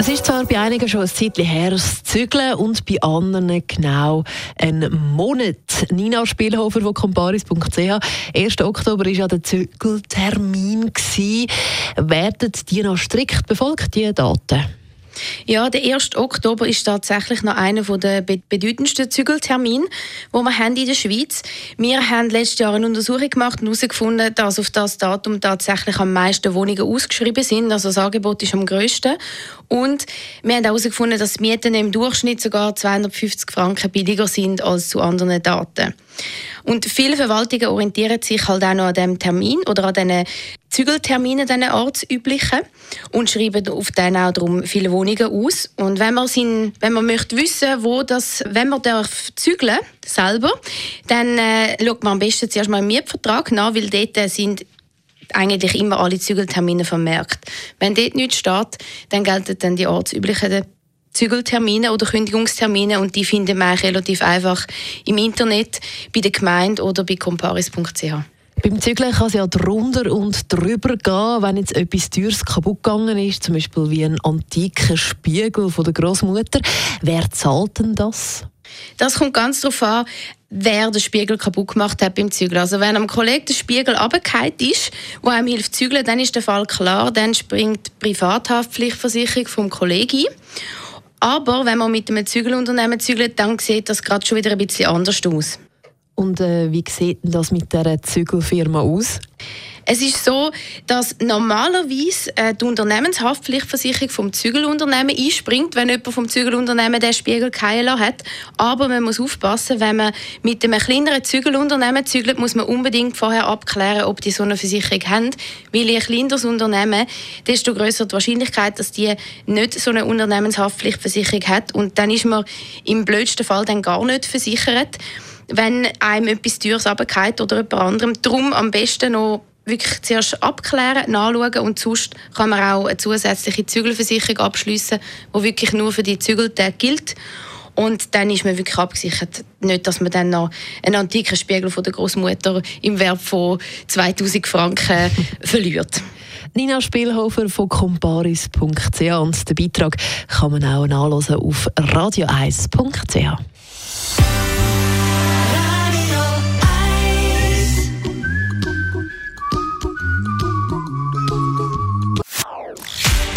es ist zwar bei einigen schon ein Zeitchen her, das Zügeln und bei anderen genau einen Monat. Nina Spielhofer von comparis.ch. 1. Oktober war ja der Zügeltermin. Werden die noch strikt befolgt, diese Daten? Ja, der 1. Oktober ist tatsächlich noch einer der bedeutendsten Zügeltermine, wo wir haben in der Schweiz. Wir haben letztes Jahr eine Untersuchung gemacht und herausgefunden, dass auf das Datum tatsächlich am meisten Wohnungen ausgeschrieben sind. Also das Angebot ist am grössten. Und wir haben herausgefunden, dass die Mieten im Durchschnitt sogar 250 Franken billiger sind als zu anderen Daten. Und viele Verwaltungen orientieren sich halt auch noch an diesem Termin oder an diesen Zügelterminen, diesen ortsüblichen, und schreiben auf den auch darum viele Wohnungen aus. Und wenn man, sind, wenn man möchte wissen, wo das, wenn man darf zügeln selber, dann äh, schaut man am besten zuerst mal im Mietvertrag nach, weil dort sind eigentlich immer alle Zügeltermine vermerkt. Wenn dort nichts steht, dann gelten dann die ortsüblichen Zügeltermine oder Kündigungstermine und die findet man relativ einfach im Internet, bei der Gemeinde oder bei comparis.ch. Beim Zügeln kann es ja drunter und drüber gehen, wenn jetzt etwas Teures kaputt gegangen ist, zum Beispiel wie ein antiker Spiegel von der Großmutter. Wer zahlt denn das? Das kommt ganz darauf an, wer den Spiegel kaputt gemacht hat beim Zügeln. Also wenn am Kollegen der Spiegel runtergefallen ist, wo einem hilft zu zügeln, dann ist der Fall klar, dann springt die Privathaftpflichtversicherung vom Kollegen ein. Aber wenn man mit einem Zügelunternehmen zügelt, dann sieht das gerade schon wieder ein bisschen anders aus. Und äh, wie sieht das mit der Zügelfirma aus? Es ist so, dass normalerweise äh, die Unternehmenshaftpflichtversicherung vom Zügelunternehmen einspringt, wenn jemand vom Zügelunternehmen den Spiegel keilen hat. Aber man muss aufpassen, wenn man mit einem kleineren Zügelunternehmen zügelt, muss man unbedingt vorher abklären, ob die so eine Versicherung haben. Weil je kleiner das Unternehmen, desto größer die Wahrscheinlichkeit, dass die nicht so eine Unternehmenshaftpflichtversicherung hat. Und dann ist man im blödsten Fall dann gar nicht versichert wenn einem etwas Teures runterfällt oder jemand anderem. Darum am besten noch wirklich zuerst abklären, nachschauen und sonst kann man auch eine zusätzliche Zügelversicherung abschließen, die wirklich nur für die Zügeltage gilt. Und dann ist man wirklich abgesichert. Nicht, dass man dann noch einen antiken Spiegel von der Großmutter im Wert von 2000 Franken verliert. Nina Spielhofer von comparis.ch und den Beitrag kann man auch nachlesen auf radio1.ch.